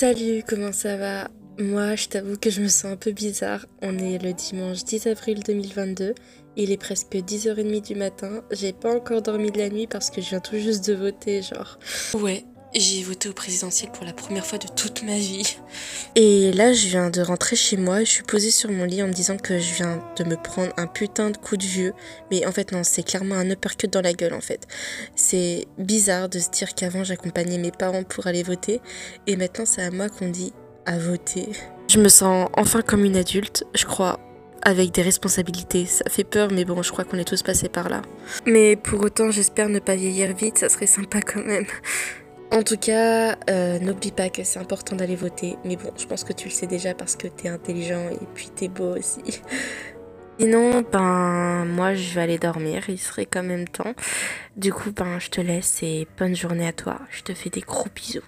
Salut, comment ça va? Moi, je t'avoue que je me sens un peu bizarre. On est le dimanche 10 avril 2022. Il est presque 10h30 du matin. J'ai pas encore dormi de la nuit parce que je viens tout juste de voter, genre. Ouais, j'ai voté au présidentiel pour la première fois de toute ma vie. Et là, je viens de rentrer chez moi. Je suis posée sur mon lit en me disant que je viens de me prendre un putain de coup de vieux. Mais en fait, non, c'est clairement un uppercut dans la gueule, en fait. C'est bizarre de se dire qu'avant, j'accompagnais mes parents pour aller voter. Et maintenant, c'est à moi qu'on dit à voter. Je me sens enfin comme une adulte, je crois. Avec des responsabilités, ça fait peur, mais bon, je crois qu'on est tous passés par là. Mais pour autant, j'espère ne pas vieillir vite, ça serait sympa quand même. En tout cas, euh, n'oublie pas que c'est important d'aller voter. Mais bon, je pense que tu le sais déjà parce que t'es intelligent et puis t'es beau aussi. Sinon, ben, moi je vais aller dormir, il serait quand même temps. Du coup, ben, je te laisse et bonne journée à toi. Je te fais des gros bisous.